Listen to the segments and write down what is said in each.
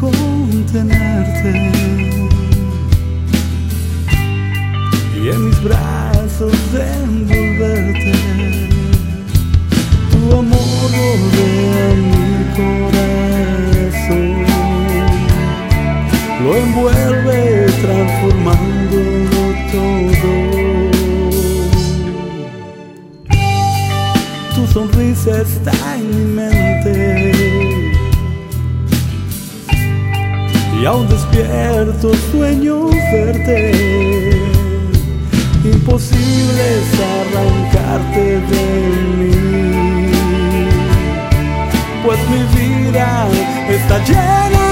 contenerte. Y en mis brazos envolverte. Tu amor rodea mi corazón. Lo envuelve transformándolo todo. Tu sonrisa está en y aún despierto sueño verte. Imposible es arrancarte de mí, pues mi vida está llena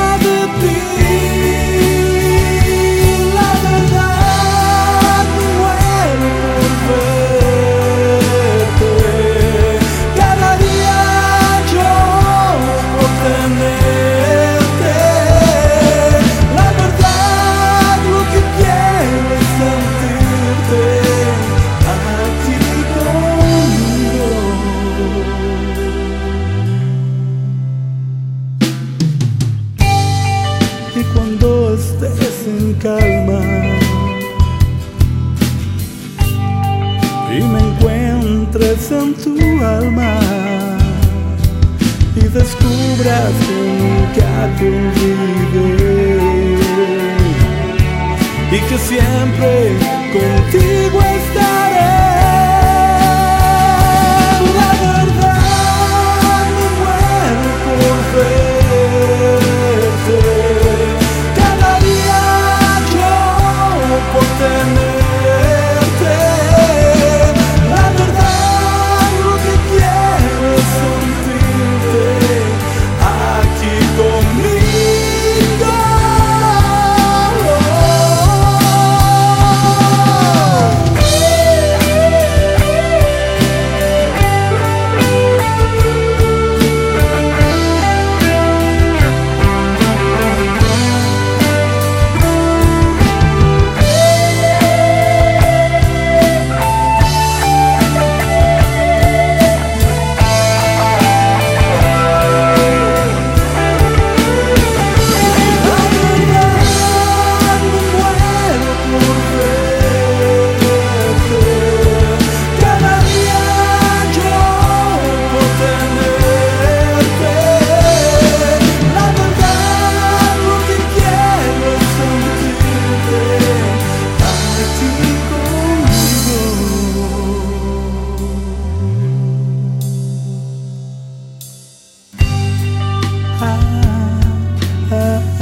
en tu alma y descubras que nunca te olvidé y que siempre contigo estás. love.